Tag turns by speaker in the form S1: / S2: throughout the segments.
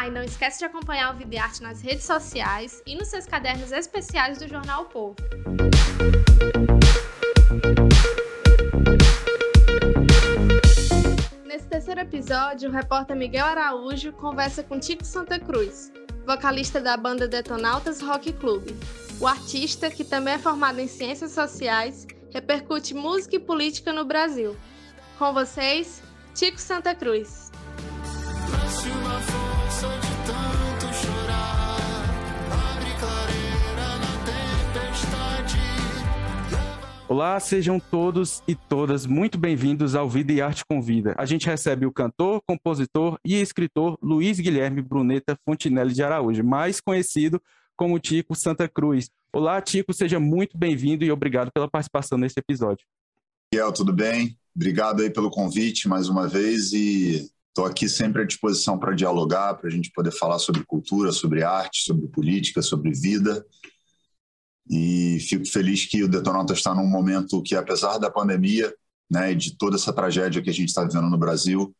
S1: Ah, e não esquece de acompanhar o Vida e Arte nas redes sociais e nos seus cadernos especiais do Jornal o Povo. Nesse terceiro episódio, o repórter Miguel Araújo conversa com Tico Santa Cruz, vocalista da banda Detonautas Rock Club. O artista, que também é formado em Ciências Sociais, repercute música e política no Brasil. Com vocês, Tico Santa Cruz.
S2: Olá, sejam todos e todas muito bem-vindos ao Vida e Arte Convida. A gente recebe o cantor, compositor e escritor Luiz Guilherme Bruneta Fontinelli de Araújo, mais conhecido como Tico Santa Cruz. Olá, Tico, seja muito bem-vindo e obrigado pela participação nesse episódio.
S3: Miguel, tudo bem? Obrigado aí pelo convite mais uma vez e estou aqui sempre à disposição para dialogar, para a gente poder falar sobre cultura, sobre arte, sobre política, sobre vida e fico feliz que o Detonautas está num momento que, apesar da pandemia né, e de toda essa tragédia que a gente está vivendo no Brasil,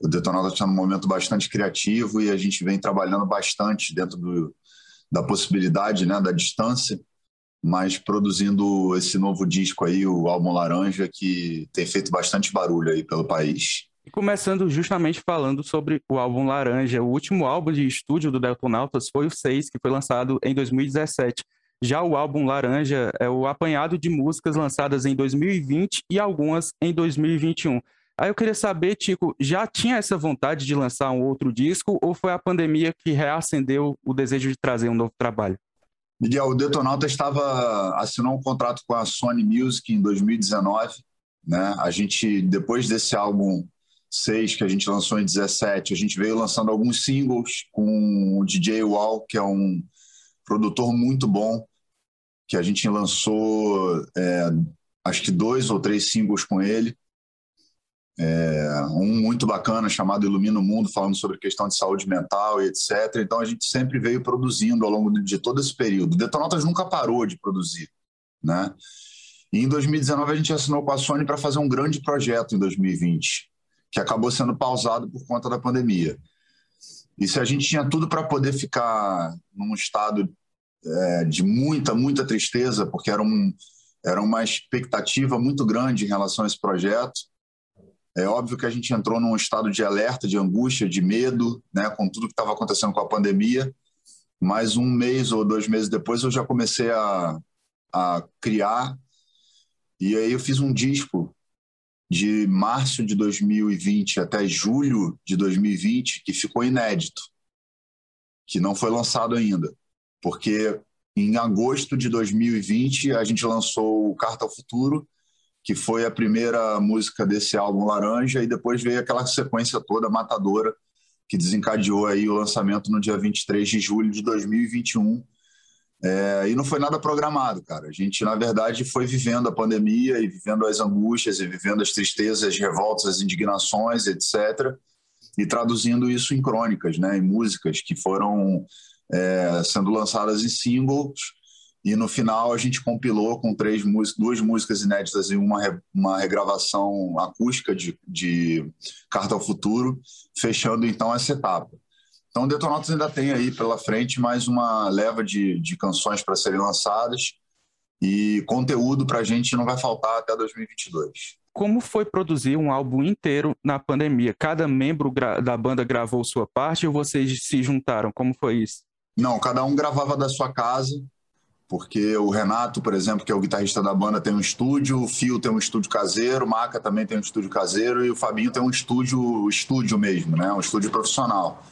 S3: o Detonautas está num momento bastante criativo e a gente vem trabalhando bastante dentro do, da possibilidade, né, da distância, mas produzindo esse novo disco aí, o álbum Laranja, que tem feito bastante barulho aí pelo país.
S2: E começando justamente falando sobre o álbum Laranja, o último álbum de estúdio do Detonautas foi o 6, que foi lançado em 2017. Já o álbum Laranja é o apanhado de músicas lançadas em 2020 e algumas em 2021. Aí eu queria saber, Tico, já tinha essa vontade de lançar um outro disco ou foi a pandemia que reacendeu o desejo de trazer um novo trabalho?
S3: Miguel, o Detonauta estava assinou um contrato com a Sony Music em 2019, né? A gente depois desse álbum 6 que a gente lançou em 17, a gente veio lançando alguns singles com o DJ Wall, que é um produtor muito bom, que a gente lançou é, acho que dois ou três singles com ele. É, um muito bacana chamado Ilumina o Mundo, falando sobre questão de saúde mental e etc. Então a gente sempre veio produzindo ao longo de todo esse período. Detonautas nunca parou de produzir, né? E em 2019 a gente assinou com a Sony para fazer um grande projeto em 2020, que acabou sendo pausado por conta da pandemia. E se a gente tinha tudo para poder ficar num estado é, de muita, muita tristeza, porque era, um, era uma expectativa muito grande em relação a esse projeto. É óbvio que a gente entrou num estado de alerta, de angústia, de medo, né, com tudo que estava acontecendo com a pandemia. Mas um mês ou dois meses depois eu já comecei a, a criar. E aí eu fiz um disco de março de 2020 até julho de 2020 que ficou inédito, que não foi lançado ainda porque em agosto de 2020 a gente lançou o Carta ao Futuro, que foi a primeira música desse álbum Laranja, e depois veio aquela sequência toda matadora que desencadeou aí o lançamento no dia 23 de julho de 2021. É, e não foi nada programado, cara. A gente, na verdade, foi vivendo a pandemia e vivendo as angústias e vivendo as tristezas, as revoltas, as indignações, etc. E traduzindo isso em crônicas, né, em músicas que foram é, sendo lançadas em singles. E no final a gente compilou com três duas músicas inéditas e uma, uma regravação acústica de, de Carta ao Futuro, fechando então essa etapa. Então, Detonautas ainda tem aí pela frente mais uma leva de, de canções para serem lançadas e conteúdo para a gente não vai faltar até 2022.
S2: Como foi produzir um álbum inteiro na pandemia? Cada membro da banda gravou sua parte ou vocês se juntaram? Como foi isso?
S3: Não, cada um gravava da sua casa, porque o Renato, por exemplo, que é o guitarrista da banda, tem um estúdio, o Fio tem um estúdio caseiro, o Maca também tem um estúdio caseiro e o Fabinho tem um estúdio, estúdio mesmo, né? Um estúdio profissional.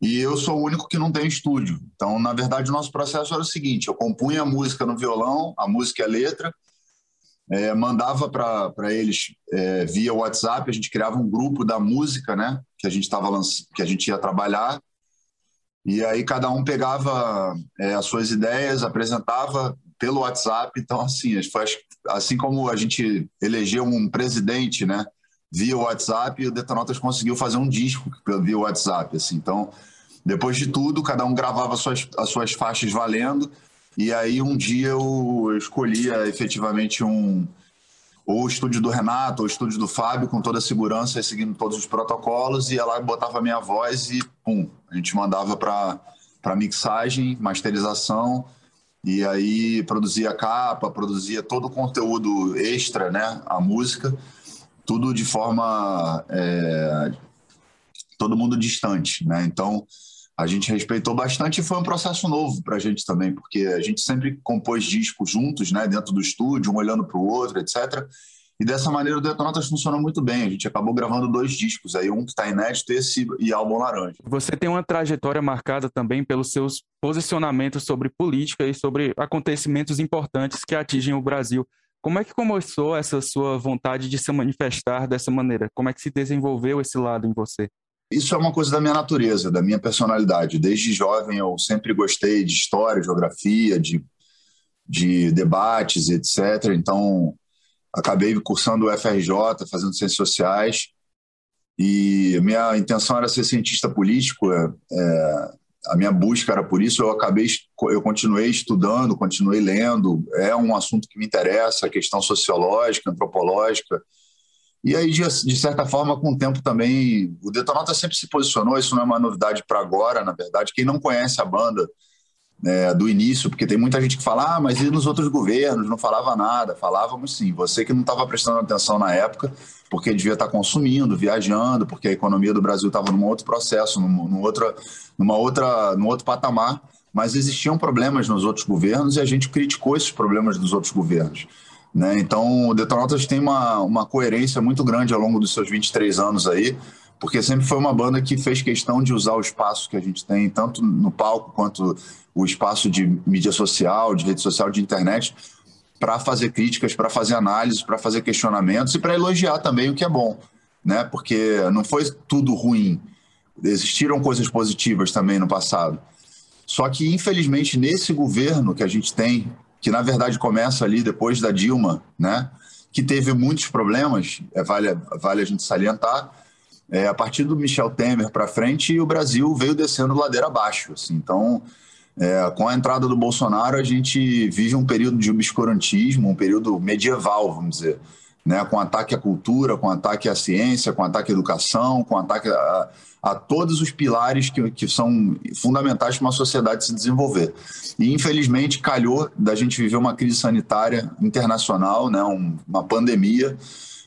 S3: E eu sou o único que não tem estúdio. Então, na verdade, o nosso processo era o seguinte: eu compunha a música no violão, a música e a letra, é, mandava para eles é, via WhatsApp, a gente criava um grupo da música, né? Que a gente tava que a gente ia trabalhar. E aí cada um pegava é, as suas ideias, apresentava pelo WhatsApp. Então, assim, assim como a gente elegeu um presidente, né? Via WhatsApp, o Detonautas conseguiu fazer um disco via WhatsApp. Assim. Então, depois de tudo, cada um gravava as suas, as suas faixas valendo e aí um dia eu escolhia efetivamente um ou o estúdio do Renato ou o estúdio do Fábio com toda a segurança, seguindo todos os protocolos, ia lá e botava a minha voz e pum, a gente mandava para mixagem, masterização e aí produzia capa, produzia todo o conteúdo extra, né, a música, tudo de forma é, todo mundo distante, né? Então a gente respeitou bastante e foi um processo novo para a gente também, porque a gente sempre compôs discos juntos, né, dentro do estúdio, um olhando para o outro, etc. E dessa maneira o Detonautas funciona muito bem. A gente acabou gravando dois discos, aí um que está inédito esse e álbum Laranja.
S2: Você tem uma trajetória marcada também pelos seus posicionamentos sobre política e sobre acontecimentos importantes que atingem o Brasil. Como é que começou essa sua vontade de se manifestar dessa maneira? Como é que se desenvolveu esse lado em você?
S3: Isso é uma coisa da minha natureza, da minha personalidade. Desde jovem eu sempre gostei de história, geografia, de, de debates, etc. Então, acabei cursando o FRJ, fazendo ciências sociais. E minha intenção era ser cientista político. É, é, a minha busca era por isso. Eu acabei, eu continuei estudando, continuei lendo. É um assunto que me interessa, a questão sociológica, antropológica. E aí, de, de, certa forma, com o tempo também, o Detonauta sempre se posicionou, isso não é uma novidade para agora, na verdade. Quem não conhece a banda né, do início, porque tem muita gente que fala, ah, mas e nos outros governos? Não falava nada. Falávamos sim. Você que não estava prestando atenção na época, porque devia estar tá consumindo, viajando, porque a economia do Brasil estava num outro processo, num, num, outra, numa outra, num outro patamar. Mas existiam problemas nos outros governos e a gente criticou esses problemas dos outros governos. Né? Então, o Detonautas tem uma, uma coerência muito grande ao longo dos seus 23 anos aí, porque sempre foi uma banda que fez questão de usar o espaço que a gente tem, tanto no palco quanto o espaço de mídia social, de rede social, de internet, para fazer críticas, para fazer análises, para fazer questionamentos e para elogiar também o que é bom, né? Porque não foi tudo ruim. Existiram coisas positivas também no passado. Só que, infelizmente, nesse governo que a gente tem, que na verdade começa ali depois da Dilma, né? que teve muitos problemas, é, vale, vale a gente salientar. É, a partir do Michel Temer para frente, o Brasil veio descendo ladeira abaixo. Assim. Então, é, com a entrada do Bolsonaro, a gente vive um período de obscurantismo, um período medieval, vamos dizer. Né, com ataque à cultura, com ataque à ciência, com ataque à educação, com ataque a, a todos os pilares que, que são fundamentais para uma sociedade se desenvolver. E, infelizmente, calhou da gente viver uma crise sanitária internacional, né, um, uma pandemia,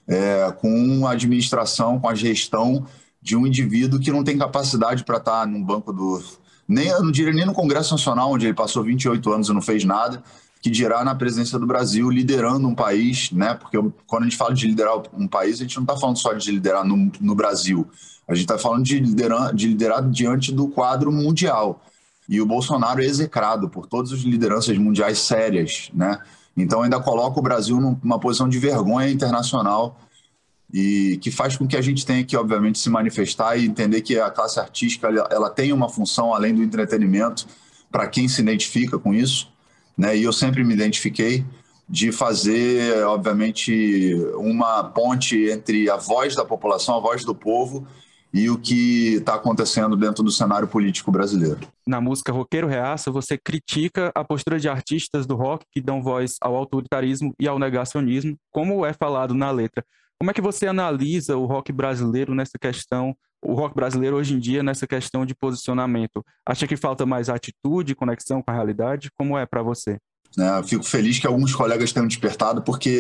S3: é, com a administração, com a gestão de um indivíduo que não tem capacidade para estar tá num banco do. Nem, eu não diria nem no Congresso Nacional, onde ele passou 28 anos e não fez nada, que dirá na presidência do Brasil, liderando um país, né? Porque quando a gente fala de liderar um país, a gente não está falando só de liderar no, no Brasil. A gente está falando de liderar, de liderar diante do quadro mundial. E o Bolsonaro é execrado por todas as lideranças mundiais sérias, né? Então ainda coloca o Brasil numa posição de vergonha internacional e que faz com que a gente tenha que, obviamente, se manifestar e entender que a classe artística ela tem uma função além do entretenimento para quem se identifica com isso, né? E eu sempre me identifiquei de fazer, obviamente, uma ponte entre a voz da população, a voz do povo e o que está acontecendo dentro do cenário político brasileiro.
S2: Na música Roqueiro Reaça, você critica a postura de artistas do rock que dão voz ao autoritarismo e ao negacionismo, como é falado na letra. Como é que você analisa o rock brasileiro nessa questão, o rock brasileiro hoje em dia nessa questão de posicionamento? Acha que falta mais atitude, conexão com a realidade? Como é para você?
S3: É, fico feliz que alguns colegas tenham despertado, porque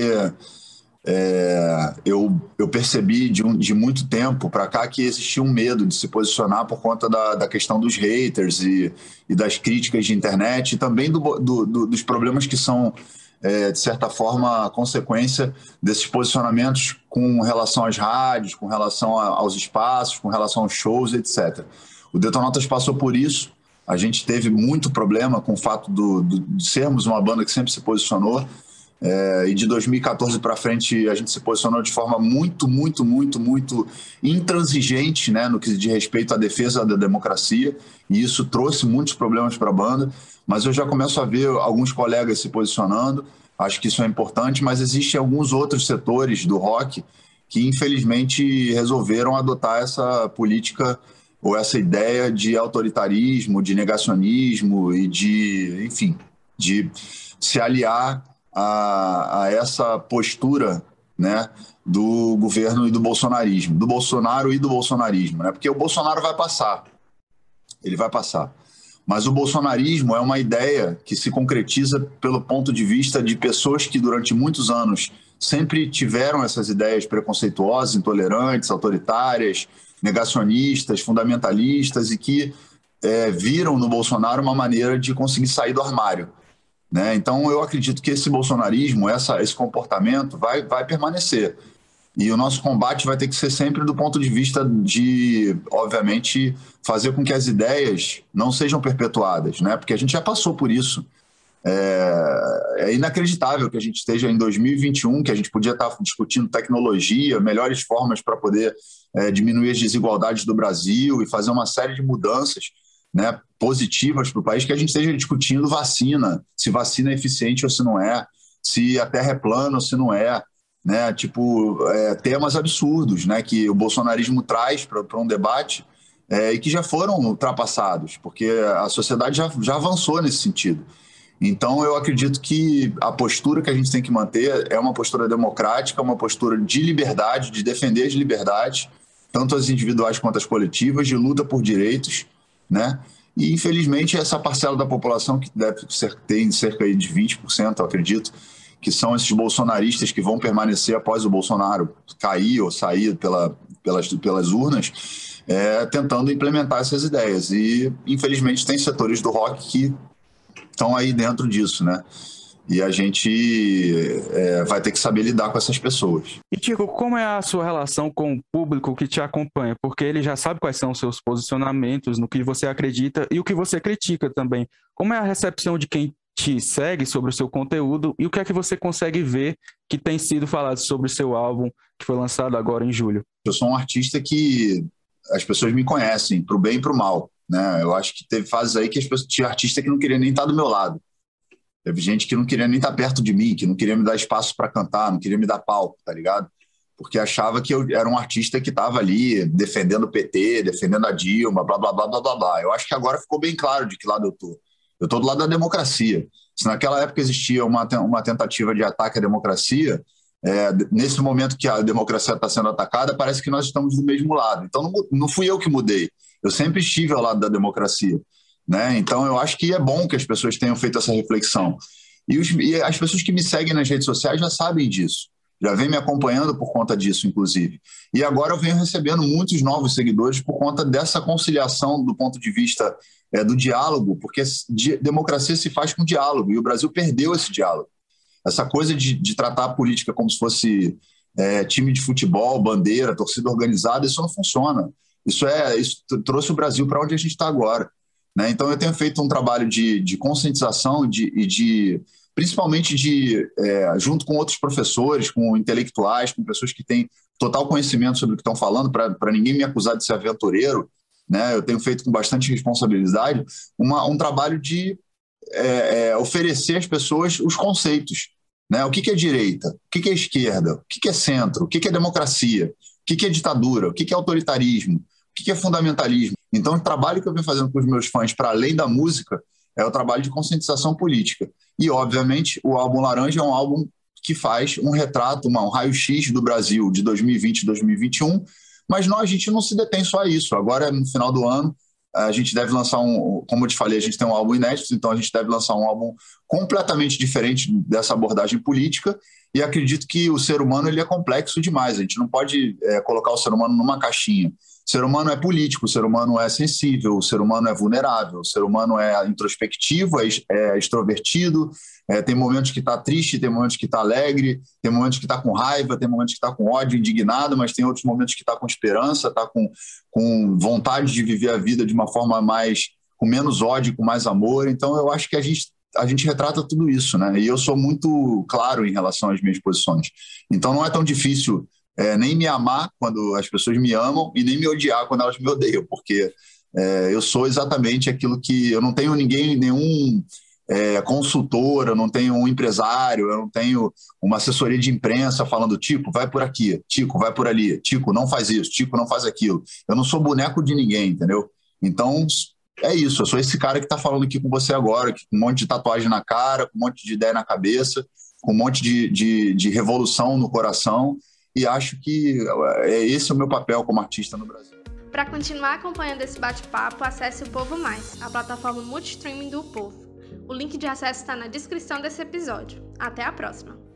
S3: é, eu, eu percebi de, um, de muito tempo para cá que existia um medo de se posicionar por conta da, da questão dos haters e, e das críticas de internet e também do, do, do, dos problemas que são, é, de certa forma, consequência desses posicionamentos com relação às rádios, com relação a, aos espaços, com relação aos shows, etc. O Detonautas passou por isso. A gente teve muito problema com o fato do, de sermos uma banda que sempre se posicionou É, e de 2014 para frente a gente se posicionou de forma muito, muito, muito, muito intransigente né, no que diz respeito à defesa da democracia, e isso trouxe muitos problemas para a banda. Mas eu já começo a ver alguns colegas se posicionando, acho que isso é importante, mas existem alguns outros setores do rock que infelizmente resolveram adotar essa política ou essa ideia de autoritarismo, de negacionismo e de, enfim, de se aliar a, a essa postura né, do governo e do bolsonarismo, do Bolsonaro e do bolsonarismo, né? Porque o Bolsonaro vai passar, ele vai passar. Mas o bolsonarismo é uma ideia que se concretiza pelo ponto de vista de pessoas que durante muitos anos sempre tiveram essas ideias preconceituosas, intolerantes, autoritárias, negacionistas, fundamentalistas e que é, viram no Bolsonaro uma maneira de conseguir sair do armário. Né? Então, eu acredito que esse bolsonarismo, essa, esse comportamento vai, vai permanecer. E o nosso combate vai ter que ser sempre do ponto de vista de, obviamente, fazer com que as ideias não sejam perpetuadas, né? porque a gente já passou por isso. É, é, inacreditável que a gente esteja em 2021, que a gente podia estar discutindo tecnologia, melhores formas para poder é, diminuir as desigualdades do Brasil e fazer uma série de mudanças né, positivas para o país, que a gente esteja discutindo vacina, se vacina é eficiente ou se não é, se a Terra é plana ou se não é, né, tipo, é, temas absurdos né, que o bolsonarismo traz para um debate é, e que já foram ultrapassados, porque a sociedade já, já avançou nesse sentido. Então, eu acredito que a postura que a gente tem que manter é uma postura democrática, uma postura de liberdade, de defender as liberdades, tanto as individuais quanto as coletivas, de luta por direitos, né? E, infelizmente, essa parcela da população, que deve ser, tem cerca de 20%, eu acredito, que são esses bolsonaristas que vão permanecer após o Bolsonaro cair ou sair pela, pelas, pelas urnas, é, tentando implementar essas ideias. E, infelizmente, tem setores do rock que estão aí dentro disso, né? E a gente é, vai ter que saber lidar com essas pessoas.
S2: E, Tico, como é a sua relação com o público que te acompanha? Porque ele já sabe quais são os seus posicionamentos, no que você acredita e o que você critica também. Como é a recepção de quem te segue sobre o seu conteúdo e o que é que você consegue ver que tem sido falado sobre o seu álbum que foi lançado agora em julho?
S3: Eu sou um artista que as pessoas me conhecem, para o bem e para o mal. Né? Eu acho que teve fases aí que as pessoas, tinha artista que não queria nem estar do meu lado. Teve gente que não queria nem estar perto de mim, que não queria me dar espaço para cantar, não queria me dar palco, tá ligado? Porque achava que eu era um artista que estava ali defendendo o PT, defendendo a Dilma, blá, blá, blá, blá, blá, blá. Eu acho que agora ficou bem claro de que lado eu tô. Eu tô do lado da democracia. Se naquela época existia uma, uma tentativa de ataque à democracia, é, nesse momento que a democracia está sendo atacada, parece que nós estamos do mesmo lado. Então não, não fui eu que mudei. Eu sempre estive ao lado da democracia. Né? Então, eu acho que é bom que as pessoas tenham feito essa reflexão. E, os, e, as pessoas que me seguem nas redes sociais já sabem disso, já vêm me acompanhando por conta disso, inclusive. E agora eu venho recebendo muitos novos seguidores por conta dessa conciliação do ponto de vista é, do diálogo, porque democracia se faz com diálogo, e o Brasil perdeu esse diálogo. Essa coisa de, de tratar a política como se fosse é, time de futebol, bandeira, torcida organizada, isso não funciona. Isso é isso trouxe o Brasil para onde a gente está agora. Né? Então, eu tenho feito um trabalho de, de conscientização e de, de, principalmente de, é, junto com outros professores, com intelectuais, com pessoas que têm total conhecimento sobre o que estão falando, para ninguém me acusar de ser aventureiro. Né? Eu tenho feito com bastante responsabilidade uma, um trabalho de é, é, oferecer às pessoas os conceitos. Né? O que, que é direita? O que, que é esquerda? O que, que é centro? O que, que é democracia? O que, que é ditadura? O que, que é autoritarismo? Que é fundamentalismo? Então, o trabalho que eu venho fazendo com os meus fãs, para além da música, é o trabalho de conscientização política. E, obviamente, o álbum Laranja é um álbum que faz um retrato, uma, um raio-x do Brasil de 2020 e 2021, mas nós, a gente não se detém só a isso. Agora, no final do ano, a gente deve lançar um, como eu te falei, a gente tem um álbum inédito, então a gente deve lançar um álbum completamente diferente dessa abordagem política. E acredito que o ser humano ele é complexo demais. A gente não pode é, colocar o ser humano numa caixinha. O ser humano é político, o ser humano é sensível, o ser humano é vulnerável, o ser humano é introspectivo, é, é extrovertido, é, tem momentos que está triste, tem momentos que está alegre, tem momentos que está com raiva, tem momentos que está com ódio, indignado, mas tem outros momentos que está com esperança, está com, com vontade de viver a vida de uma forma mais com menos ódio, com mais amor. Então eu acho que a gente a gente retrata tudo isso, né? E eu sou muito claro em relação às minhas posições. Então não é tão difícil é, nem me amar quando as pessoas me amam e nem me odiar quando elas me odeiam, porque é, eu sou exatamente aquilo que eu não tenho ninguém, nenhum é, consultor, eu não tenho um empresário, eu não tenho uma assessoria de imprensa falando Tico, vai por aqui, Tico, vai por ali, Tico, não faz isso, Tico, não faz aquilo. Eu não sou boneco de ninguém, entendeu? Então é isso, eu sou esse cara que está falando aqui com você agora, com um monte de tatuagem na cara, com um monte de ideia na cabeça, com um monte de, de, de revolução no coração, e acho que é esse o meu papel como artista no Brasil.
S1: Para continuar acompanhando esse bate-papo, acesse o Povo Mais, a plataforma multistreaming do Povo. O link de acesso está na descrição desse episódio. Até a próxima!